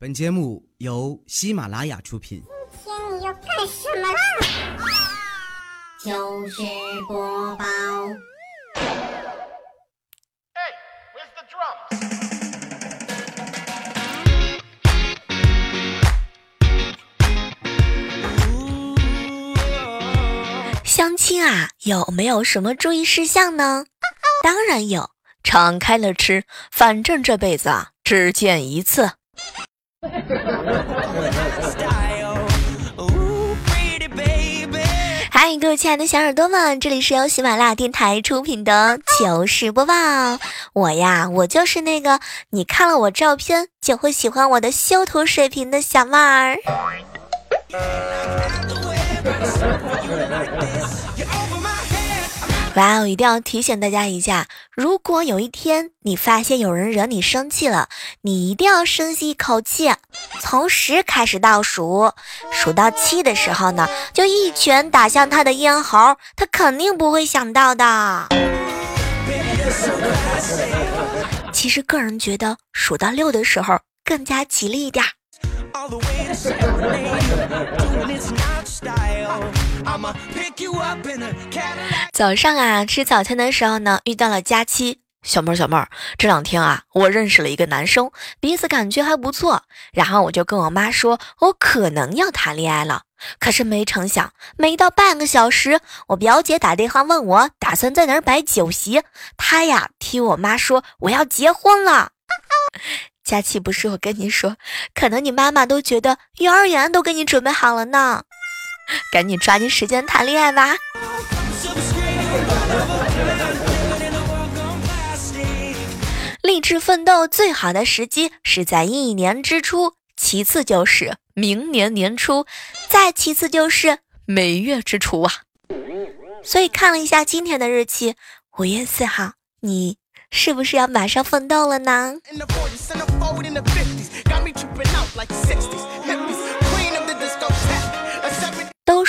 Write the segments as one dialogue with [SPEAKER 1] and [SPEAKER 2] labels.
[SPEAKER 1] 本节目由喜马拉雅出品。
[SPEAKER 2] 今天你要干什么啦？
[SPEAKER 3] 糗事播报。
[SPEAKER 4] 相亲啊，有没有什么注意事项呢？当然有，敞开了吃，反正这辈子啊，只见一次。嗨，各位亲爱的小耳朵们，这里是由喜马拉雅电台出品的糗事播报。我呀，我就是那个你看了我照片就会喜欢我的修图水平的小妹儿。哇哦！一定要提醒大家一下，如果有一天你发现有人惹你生气了，你一定要深吸一口气，从十开始倒数，数到七的时候呢，就一拳打向他的咽喉，他肯定不会想到的。其实个人觉得数到六的时候更加吉利一点。早上啊，吃早餐的时候呢，遇到了佳期。小妹儿，小妹儿，这两天啊，我认识了一个男生，彼此感觉还不错。然后我就跟我妈说，我可能要谈恋爱了。可是没成想，没到半个小时，我表姐打电话问我打算在哪儿摆酒席。她呀，替我妈说我要结婚了。佳期，不是我跟你说，可能你妈妈都觉得幼儿园都给你准备好了呢。赶紧抓紧时间谈恋爱吧！励志奋斗最好的时机是在一年之初，其次就是明年年初，再其次就是每月之初啊！所以看了一下今天的日期，五月四号，你是不是要马上奋斗了呢？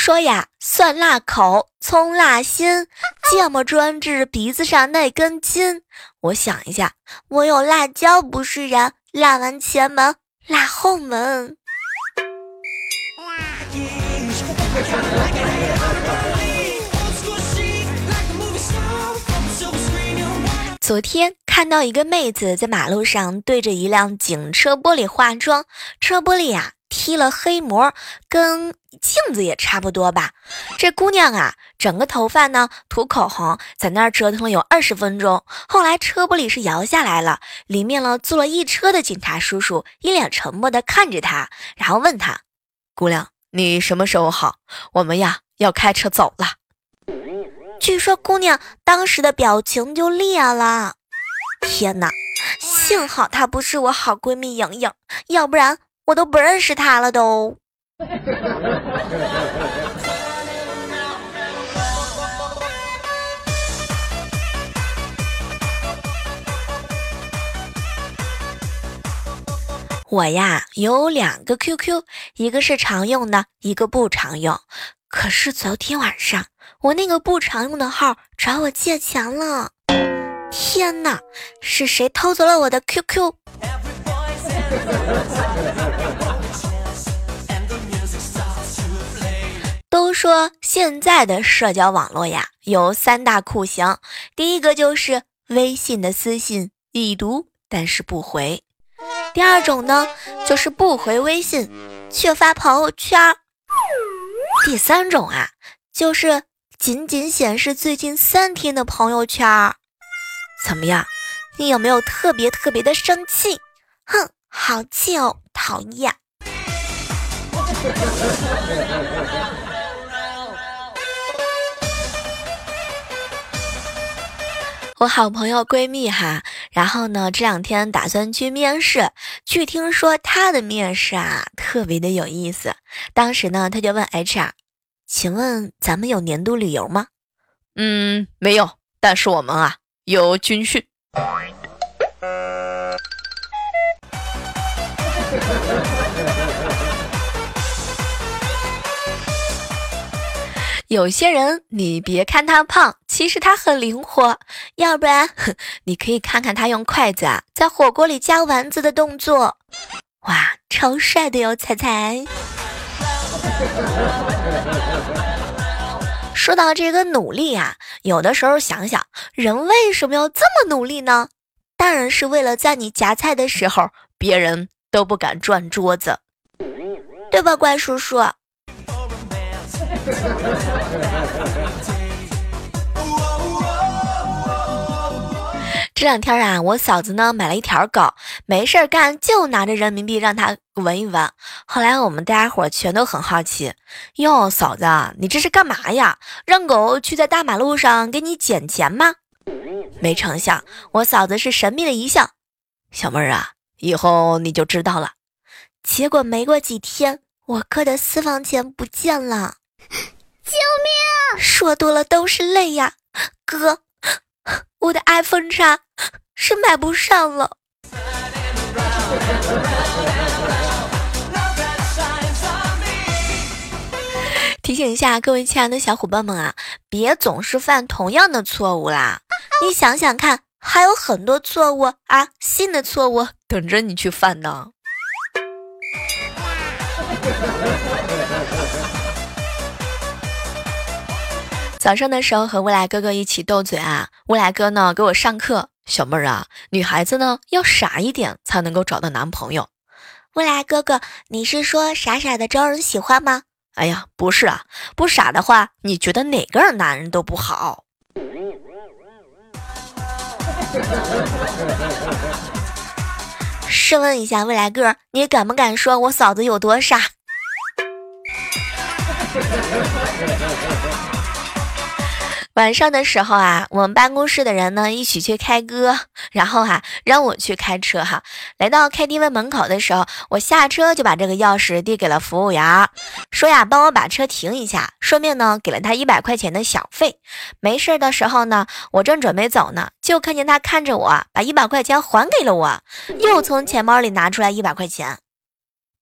[SPEAKER 4] 说呀，蒜辣口，葱辣心，芥末专治鼻子上那根筋。我想一下，我有辣椒不是人，辣完前门，辣后门。昨天看到一个妹子在马路上对着一辆警车玻璃化妆，车玻璃呀。贴了黑膜，跟镜子也差不多吧。这姑娘啊，整个头发呢涂口红，在那儿折腾了有二十分钟。后来车玻璃是摇下来了，里面呢坐了一车的警察叔叔，一脸沉默的看着她，然后问她：“姑娘，你什么时候好？我们呀要开车走了。”据说姑娘当时的表情就裂了。天哪，幸好她不是我好闺蜜莹莹，要不然。我都不认识他了，都。我呀有两个 QQ，一个是常用的，一个不常用。可是昨天晚上，我那个不常用的号找我借钱了。天哪，是谁偷走了我的 QQ？都说现在的社交网络呀有三大酷刑，第一个就是微信的私信已读但是不回，第二种呢就是不回微信却发朋友圈，第三种啊就是仅仅显示最近三天的朋友圈。怎么样？你有没有特别特别的生气？哼！好气哦，讨厌！我好朋友闺蜜哈，然后呢，这两天打算去面试，据听说她的面试啊特别的有意思。当时呢，她就问 HR：“ 请问咱们有年度旅游吗？”“嗯，没有，但是我们啊有军训。” 有些人，你别看他胖，其实他很灵活。要不然，你可以看看他用筷子啊在火锅里夹丸子的动作。哇，超帅的哟，彩彩。说到这个努力啊，有的时候想想，人为什么要这么努力呢？当然是为了在你夹菜的时候，别人都不敢转桌子，对吧，怪叔叔？这两天啊，我嫂子呢买了一条狗，没事干就拿着人民币让它闻一闻。后来我们大家伙全都很好奇，哟，嫂子，你这是干嘛呀？让狗去在大马路上给你捡钱吗？没成想，我嫂子是神秘的一笑，小妹儿啊，以后你就知道了。结果没过几天，我哥的私房钱不见了，
[SPEAKER 2] 救命！
[SPEAKER 4] 说多了都是泪呀，哥。我的 iPhone 叉是买不上了。提醒一下各位亲爱的小伙伴们啊，别总是犯同样的错误啦！你想想看，还有很多错误啊，新的错误等着你去犯呢。早上的时候和未来哥哥一起斗嘴啊，未来哥呢给我上课，小妹儿啊，女孩子呢要傻一点才能够找到男朋友。未来哥哥，你是说傻傻的招人喜欢吗？哎呀，不是啊，不傻的话，你觉得哪个男人都不好。试问一下未来哥，你敢不敢说我嫂子有多傻？晚上的时候啊，我们办公室的人呢一起去开歌，然后哈让我去开车哈。来到 KTV 门口的时候，我下车就把这个钥匙递给了服务员，说呀帮我把车停一下，顺便呢给了他一百块钱的小费。没事的时候呢，我正准备走呢，就看见他看着我把一百块钱还给了我，又从钱包里拿出来一百块钱。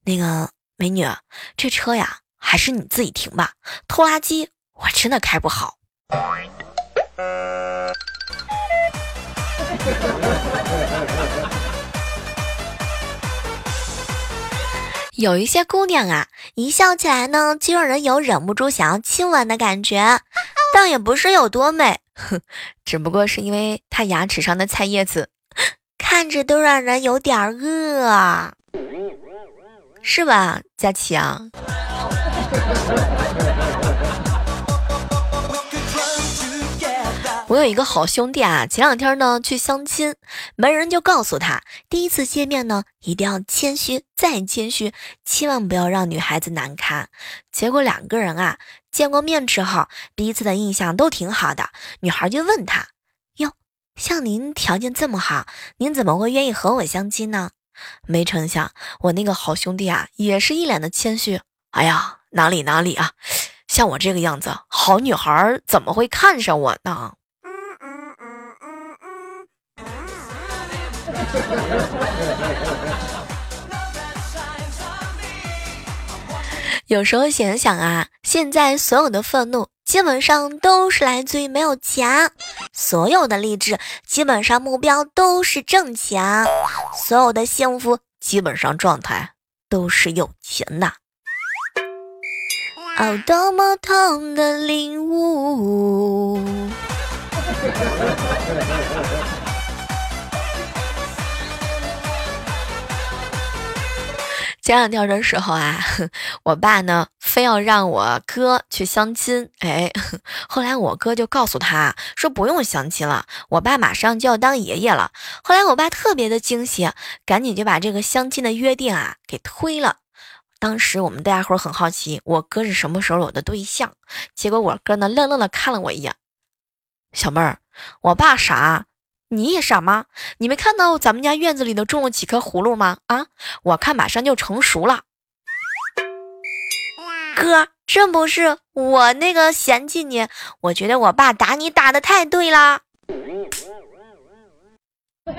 [SPEAKER 4] 那个美女，这车呀还是你自己停吧，拖拉机我真的开不好。有一些姑娘啊，一笑起来呢，就让人有忍不住想要亲吻的感觉，倒也不是有多美，哼，只不过是因为她牙齿上的菜叶子，看着都让人有点饿，是吧，佳琪啊？我有一个好兄弟啊，前两天呢去相亲，门人就告诉他，第一次见面呢一定要谦虚再谦虚，千万不要让女孩子难堪。结果两个人啊见过面之后，彼此的印象都挺好的。女孩就问他：“哟，像您条件这么好，您怎么会愿意和我相亲呢？”没成想，我那个好兄弟啊也是一脸的谦虚。哎呀，哪里哪里啊，像我这个样子，好女孩怎么会看上我呢？有时候想想啊，现在所有的愤怒基本上都是来自于没有钱，所有的励志基本上目标都是挣钱，所有的幸福基本上状态都是有钱的。哦，多么痛的领悟。前两天的时候啊，我爸呢非要让我哥去相亲，哎，后来我哥就告诉他说不用相亲了，我爸马上就要当爷爷了。后来我爸特别的惊喜，赶紧就把这个相亲的约定啊给推了。当时我们大家伙很好奇，我哥是什么时候有的对象？结果我哥呢愣愣的看了我一眼，小妹儿，我爸傻。你也傻吗？你没看到咱们家院子里头种了几颗葫芦吗？啊，我看马上就成熟了。哥，这不是我那个嫌弃你，我觉得我爸打你打的太对啦。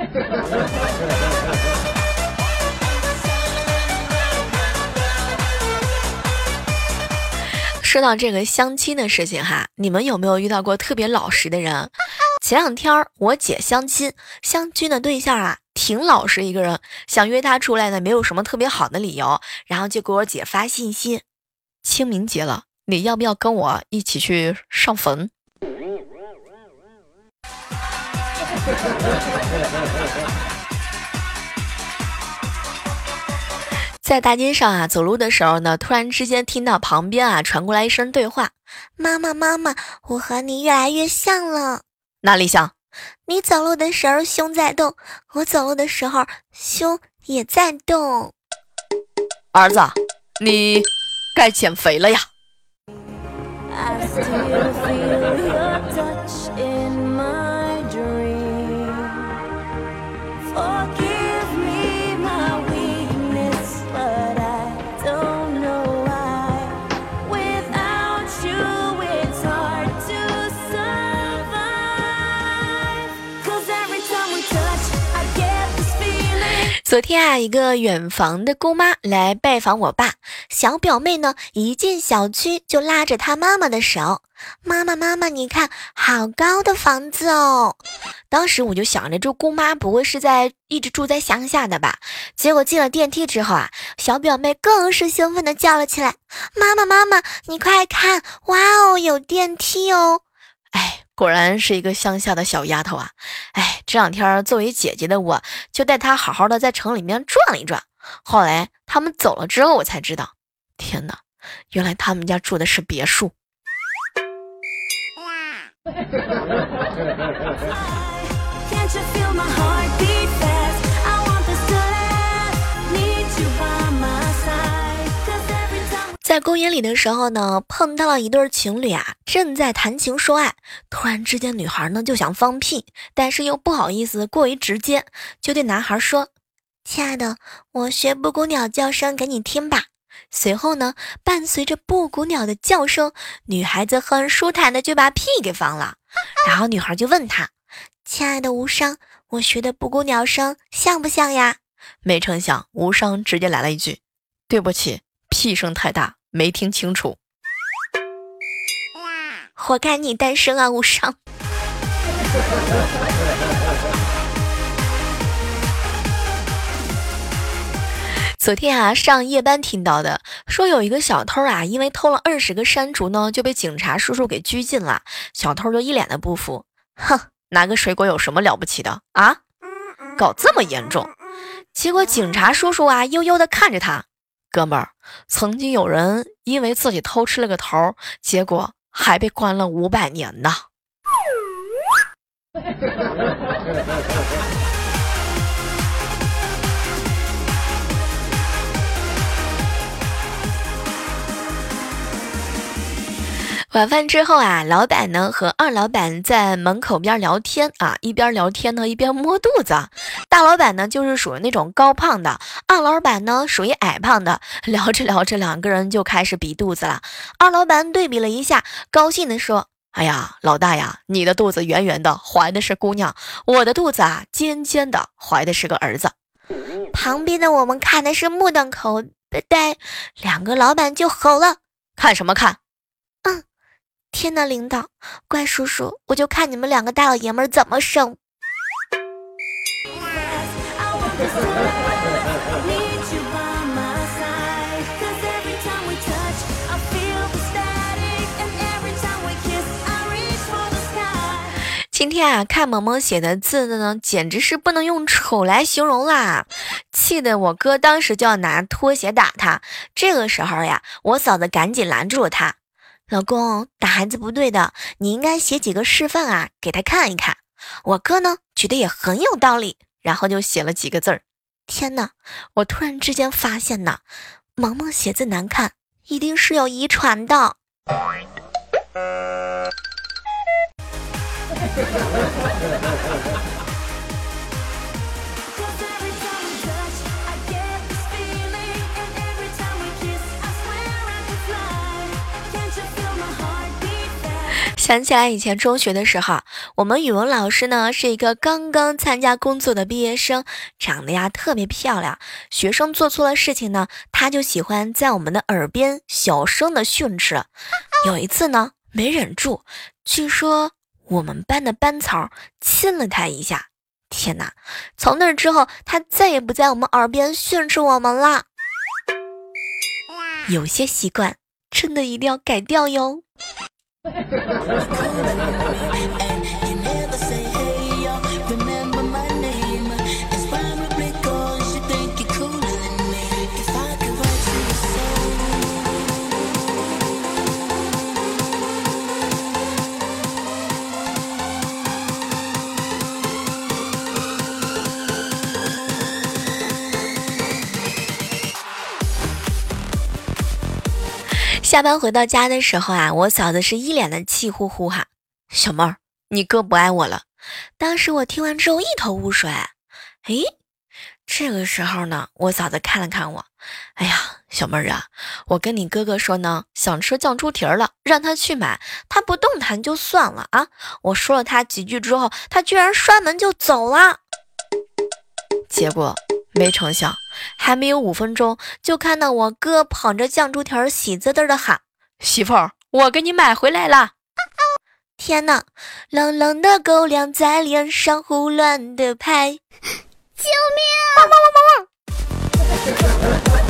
[SPEAKER 4] 说到这个相亲的事情哈，你们有没有遇到过特别老实的人？前两天我姐相亲，相亲的对象啊挺老实一个人，想约他出来呢，没有什么特别好的理由，然后就给我姐发信息：清明节了，你要不要跟我一起去上坟？在大街上啊，走路的时候呢，突然之间听到旁边啊传过来一声对话：“
[SPEAKER 2] 妈妈，妈妈，我和你越来越像了。
[SPEAKER 4] 哪里像？
[SPEAKER 2] 你走路的时候胸在动，我走路的时候胸也在动。
[SPEAKER 4] 儿子，你该减肥了呀。”昨天啊，一个远房的姑妈来拜访我爸，小表妹呢一进小区就拉着她妈妈的手，妈妈妈妈，你看好高的房子哦！当时我就想着，这姑妈不会是在一直住在乡下的吧？结果进了电梯之后啊，小表妹更是兴奋的叫了起来：“妈妈妈妈，你快看，哇哦，有电梯哦！”果然是一个乡下的小丫头啊！哎，这两天作为姐姐的我，就带她好好的在城里面转了一转。后来他们走了之后，我才知道，天哪，原来他们家住的是别墅。在公园里的时候呢，碰到了一对情侣啊，正在谈情说爱。突然之间，女孩呢就想放屁，但是又不好意思过于直接，就对男孩说：“亲爱的，我学布谷鸟叫声给你听吧。”随后呢，伴随着布谷鸟的叫声，女孩子很舒坦的就把屁给放了。然后女孩就问他：“亲爱的无伤，我学的布谷鸟声像不像呀？”没成想，无伤直接来了一句：“对不起，屁声太大。”没听清楚，活该你单身啊，无伤。昨天啊，上夜班听到的，说有一个小偷啊，因为偷了二十个山竹呢，就被警察叔叔给拘禁了。小偷就一脸的不服，哼，拿个水果有什么了不起的啊？搞这么严重？结果警察叔叔啊，悠悠的看着他。哥们儿，曾经有人因为自己偷吃了个头，结果还被关了五百年呢。晚饭之后啊，老板呢和二老板在门口边聊天啊，一边聊天呢一边摸肚子。大老板呢就是属于那种高胖的，二老板呢属于矮胖的。聊着聊着，两个人就开始比肚子了。二老板对比了一下，高兴的说：“哎呀，老大呀，你的肚子圆圆的，怀的是姑娘；我的肚子啊尖尖的，怀的是个儿子。”旁边的我们看的是目瞪口呆，两个老板就吼了：“看什么看？”天呐，领导，怪叔叔，我就看你们两个大老爷们怎么生。今天啊，看萌萌写的字的呢，简直是不能用丑来形容啦！气得我哥当时就要拿拖鞋打他。这个时候呀，我嫂子赶紧拦住了他。老公打孩子不对的，你应该写几个示范啊，给他看一看。我哥呢觉得也很有道理，然后就写了几个字儿。天哪！我突然之间发现呐，萌萌写字难看，一定是有遗传的。想起来以前中学的时候，我们语文老师呢是一个刚刚参加工作的毕业生，长得呀特别漂亮。学生做错了事情呢，他就喜欢在我们的耳边小声的训斥。有一次呢，没忍住，据说我们班的班草亲了他一下，天哪！从那之后，他再也不在我们耳边训斥我们了。有些习惯真的一定要改掉哟。哈哈哈哈哈下班回到家的时候啊，我嫂子是一脸的气呼呼哈。小妹儿，你哥不爱我了。当时我听完之后一头雾水。哎，这个时候呢，我嫂子看了看我，哎呀，小妹儿啊，我跟你哥哥说呢，想吃酱猪蹄儿了，让他去买，他不动弹就算了啊。我说了他几句之后，他居然摔门就走了。结果没成想。还没有五分钟，就看到我哥捧着酱猪蹄儿，喜滋滋的喊：“媳妇儿，我给你买回来了！”天哪，冷冷的狗粮在脸上胡乱的拍，
[SPEAKER 2] 救命！汪汪汪汪汪！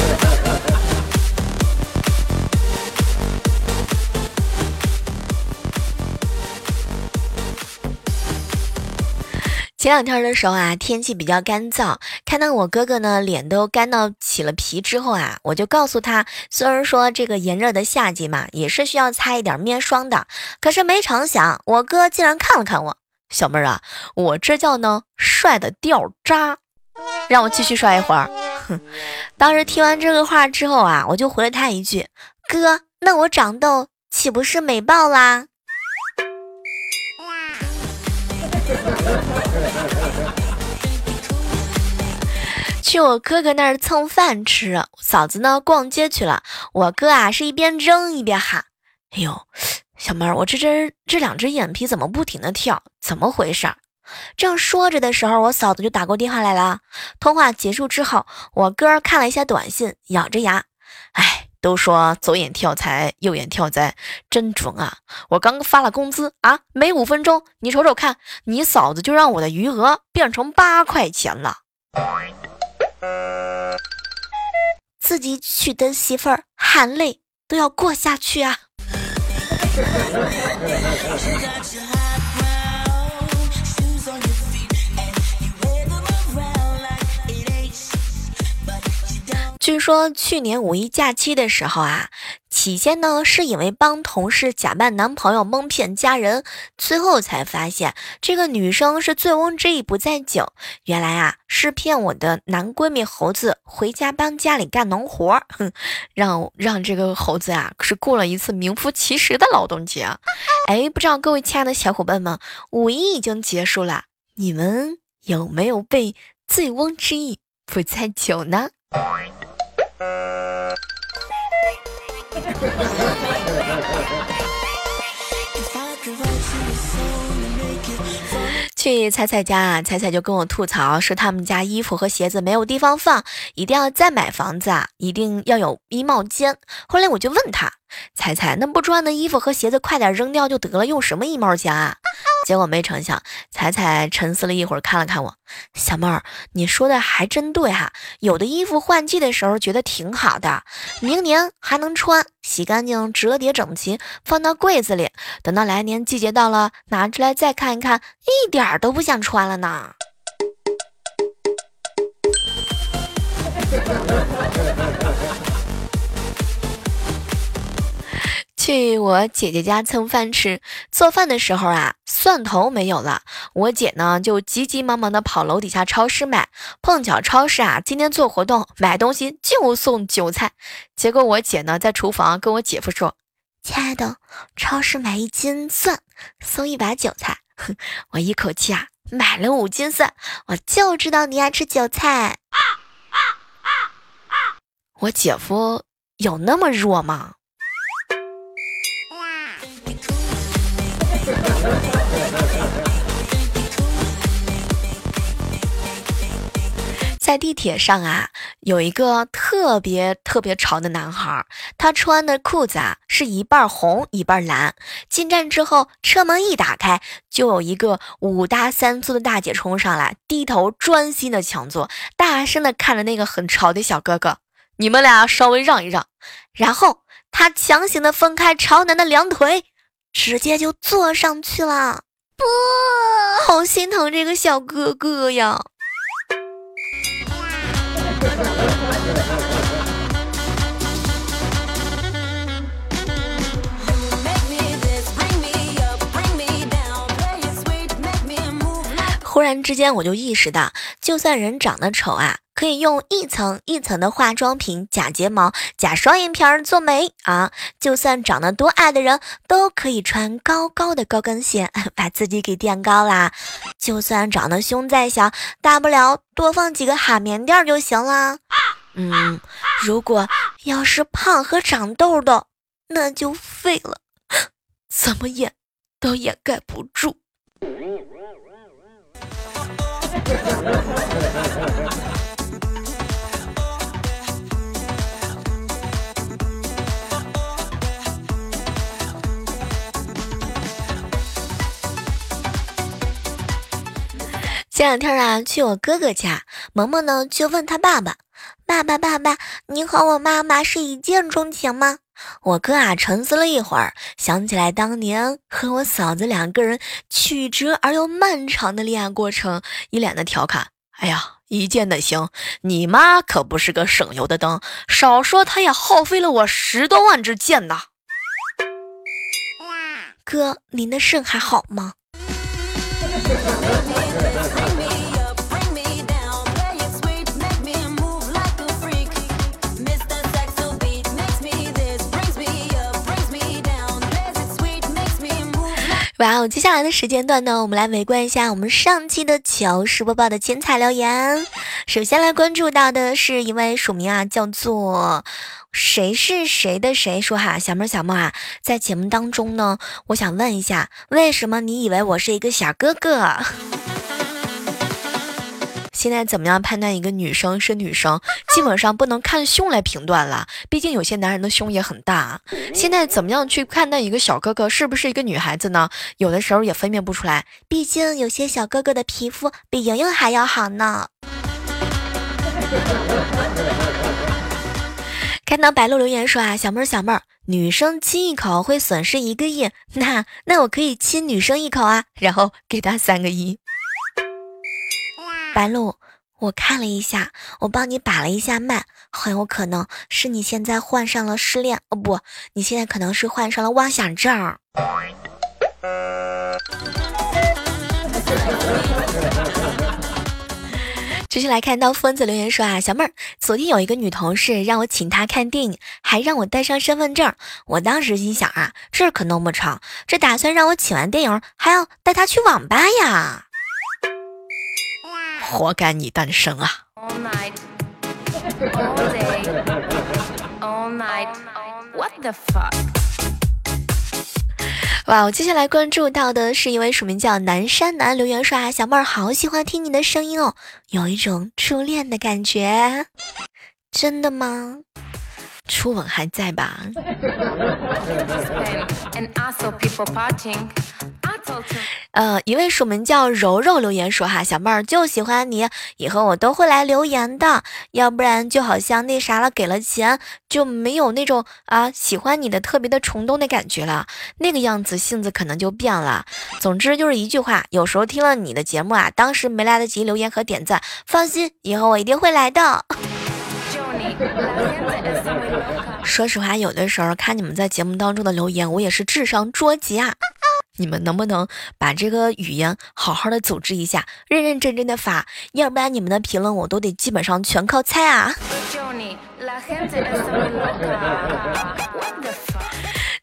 [SPEAKER 4] 前两天的时候啊，天气比较干燥，看到我哥哥呢脸都干到起了皮之后啊，我就告诉他，虽然说这个炎热的夏季嘛，也是需要擦一点面霜的，可是没成想，我哥竟然看了看我，小妹儿啊，我这叫呢帅的掉渣，让我继续帅一会儿。哼，当时听完这个话之后啊，我就回了他一句，哥，那我长痘岂不是美爆啦？去我哥哥那儿蹭饭吃，嫂子呢逛街去了。我哥啊是一边扔一边喊：“哎呦，小妹儿，我这只这两只眼皮怎么不停的跳？怎么回事？”正说着的时候，我嫂子就打过电话来了。通话结束之后，我哥看了一下短信，咬着牙：“哎，都说左眼跳财，右眼跳灾，真准啊！我刚发了工资啊，没五分钟，你瞅瞅看，你嫂子就让我的余额变成八块钱了。”自己娶的媳妇儿，含泪都要过下去啊！据说去年五一假期的时候啊，起先呢是以为帮同事假扮男朋友蒙骗家人，最后才发现这个女生是醉翁之意不在酒，原来啊是骗我的男闺蜜猴子回家帮家里干农活，哼，让让这个猴子啊可是过了一次名副其实的劳动节。哎，不知道各位亲爱的小伙伴们，五一已经结束了，你们有没有被醉翁之意不在酒呢？去彩彩家啊，彩彩就跟我吐槽说他们家衣服和鞋子没有地方放，一定要再买房子啊，一定要有衣帽间。后来我就问他，彩彩那不穿的衣服和鞋子快点扔掉就得了，用什么衣帽间啊？结果没成想，彩彩沉思了一会儿，看了看我，小妹儿，你说的还真对哈。有的衣服换季的时候觉得挺好的，明年还能穿，洗干净折叠整齐，放到柜子里，等到来年季节到了，拿出来再看一看，一点都不想穿了呢。去我姐姐家蹭饭吃，做饭的时候啊，蒜头没有了，我姐呢就急急忙忙的跑楼底下超市买，碰巧超市啊今天做活动，买东西就送韭菜，结果我姐呢在厨房跟我姐夫说：“亲爱的，超市买一斤蒜送一把韭菜。”哼，我一口气啊买了五斤蒜，我就知道你爱吃韭菜。啊啊啊啊我姐夫有那么弱吗？在地铁上啊，有一个特别特别潮的男孩，他穿的裤子啊是一半红一半蓝。进站之后，车门一打开，就有一个五大三粗的大姐冲上来，低头专心的抢座，大声的看着那个很潮的小哥哥：“你们俩稍微让一让。”然后他强行的分开潮男的两腿，直接就坐上去了。不，好心疼这个小哥哥呀。忽然之间，我就意识到，就算人长得丑啊，可以用一层一层的化妆品、假睫毛、假双眼皮儿做美啊；就算长得多矮的人，都可以穿高高的高跟鞋 把自己给垫高啦；就算长得胸再小，大不了多放几个海绵垫就行啦。嗯，如果要是胖和长痘痘，那就废了，怎么掩都掩盖不住。前两天啊，去我哥哥家，萌萌呢就问他爸爸：“爸爸，爸爸，你和我妈妈是一见钟情吗？”我哥啊沉思了一会儿，想起来当年和我嫂子两个人曲折而又漫长的恋爱过程，一脸的调侃：“哎呀，一见的行，你妈可不是个省油的灯，少说她也耗费了我十多万支箭呐。”哥，您的肾还好吗？哇哦！接下来的时间段呢，我们来围观一下我们上期的糗事播报的精彩留言。首先来关注到的是一位署名啊，叫做谁是谁的谁说哈，小妹小妹啊，在节目当中呢，我想问一下，为什么你以为我是一个小哥哥？现在怎么样判断一个女生是女生？基本上不能看胸来评断了，毕竟有些男人的胸也很大。现在怎么样去判断一个小哥哥是不是一个女孩子呢？有的时候也分辨不出来，毕竟有些小哥哥的皮肤比莹莹还要好呢。看到白鹿留言说啊，小妹儿小妹儿，女生亲一口会损失一个亿，那那我可以亲女生一口啊，然后给她三个亿。白鹿，我看了一下，我帮你把了一下脉，很有可能是你现在患上了失恋哦，不，你现在可能是患上了妄想症。继续来看到疯子留言说啊，小妹儿，昨天有一个女同事让我请她看电影，还让我带上身份证。我当时心想啊，这可弄不成，这打算让我请完电影还要带她去网吧呀。活该你单身啊！哇，我接下来关注到的是一位署名叫南山南留言说啊，小妹儿好喜欢听你的声音哦，有一种初恋的感觉，真的吗？初吻还在吧？呃，一位署名叫柔柔留言说哈，小妹儿就喜欢你，以后我都会来留言的，要不然就好像那啥了，给了钱就没有那种啊喜欢你的特别的冲动的感觉了，那个样子性子可能就变了。总之就是一句话，有时候听了你的节目啊，当时没来得及留言和点赞，放心，以后我一定会来的。说实话，有的时候看你们在节目当中的留言，我也是智商捉急啊！你们能不能把这个语言好好的组织一下，认认真真的发？要不然你们的评论我都得基本上全靠猜啊！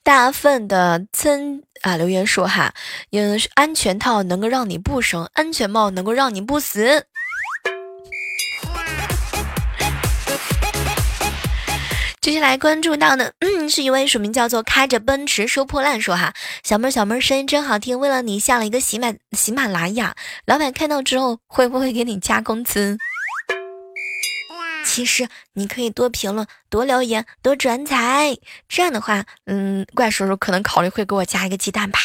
[SPEAKER 4] 大粪的村啊留言说哈，嗯，安全套能够让你不生，安全帽能够让你不死。接下来关注到的，嗯，是一位署名叫做开着奔驰收破烂说哈，小妹儿小妹儿声音真好听，为了你下了一个喜马喜马拉雅，老板看到之后会不会给你加工资？其实你可以多评论、多留言、多转载，这样的话，嗯，怪叔叔可能考虑会给我加一个鸡蛋吧。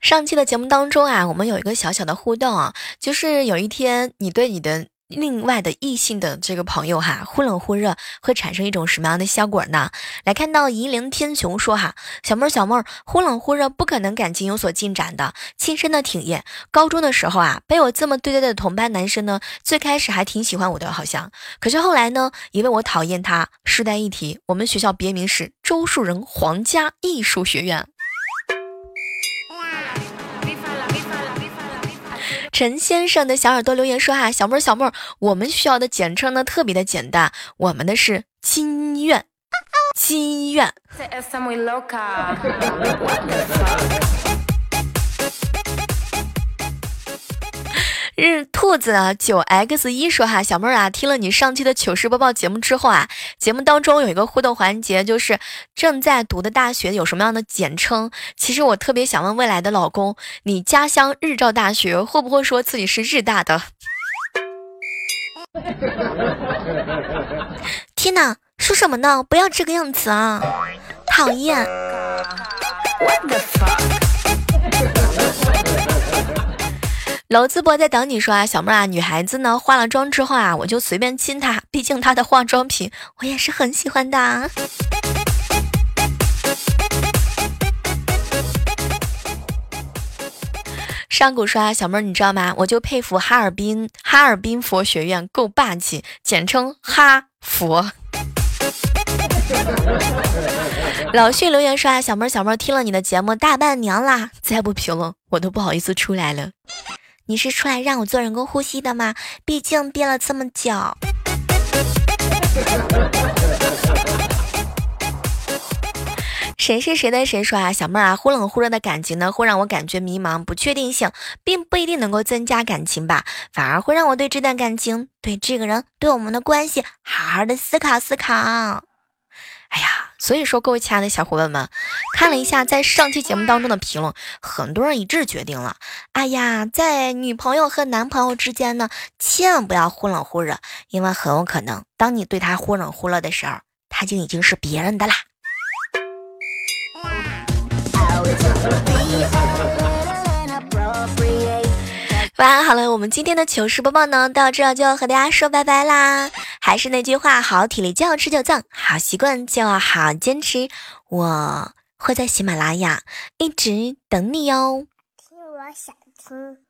[SPEAKER 4] 上期的节目当中啊，我们有一个小小的互动啊，就是有一天你对你的。另外的异性的这个朋友哈，忽冷忽热会产生一种什么样的效果呢？来看到夷陵天穹说哈，小妹儿小妹儿，忽冷忽热不可能感情有所进展的。亲身的体验，高中的时候啊，被我这么对待的同班男生呢，最开始还挺喜欢我的，好像。可是后来呢，因为我讨厌他，顺带一提，我们学校别名是周树人皇家艺术学院。陈先生的小耳朵留言说：“哈，小妹儿，小妹儿，我们需要的简称呢特别的简单，我们的是金院，金院。”日兔子九 x 一说哈小妹儿啊，听了你上期的糗事播报节目之后啊，节目当中有一个互动环节，就是正在读的大学有什么样的简称？其实我特别想问未来的老公，你家乡日照大学会不会说自己是日大的？天哪，说什么呢？不要这个样子啊，讨厌。娄淄博在等你说啊，小妹啊，女孩子呢化了妆之后啊，我就随便亲她，毕竟她的化妆品我也是很喜欢的。上古说啊，小妹你知道吗？我就佩服哈尔滨哈尔滨佛学院够霸气，简称哈佛。老旭留言说啊，小妹小妹听了你的节目大半年啦，再不评论我都不好意思出来了。你是出来让我做人工呼吸的吗？毕竟憋了这么久。谁是谁的谁说啊？小妹儿啊，忽冷忽热的感情呢，会让我感觉迷茫、不确定性，并不一定能够增加感情吧，反而会让我对这段感情、对这个人、对我们的关系好好的思考思考。哎呀，所以说各位亲爱的小伙伴们，看了一下在上期节目当中的评论，很多人一致决定了，哎呀，在女朋友和男朋友之间呢，千万不要忽冷忽热，因为很有可能，当你对他忽冷忽热的时候，他就已经是别人的啦。晚好了，我们今天的糗事播报呢，到这就要和大家说拜拜啦。还是那句话，好体力就要吃就藏，好习惯就要好坚持。我会在喜马拉雅一直等你哟。听我想听。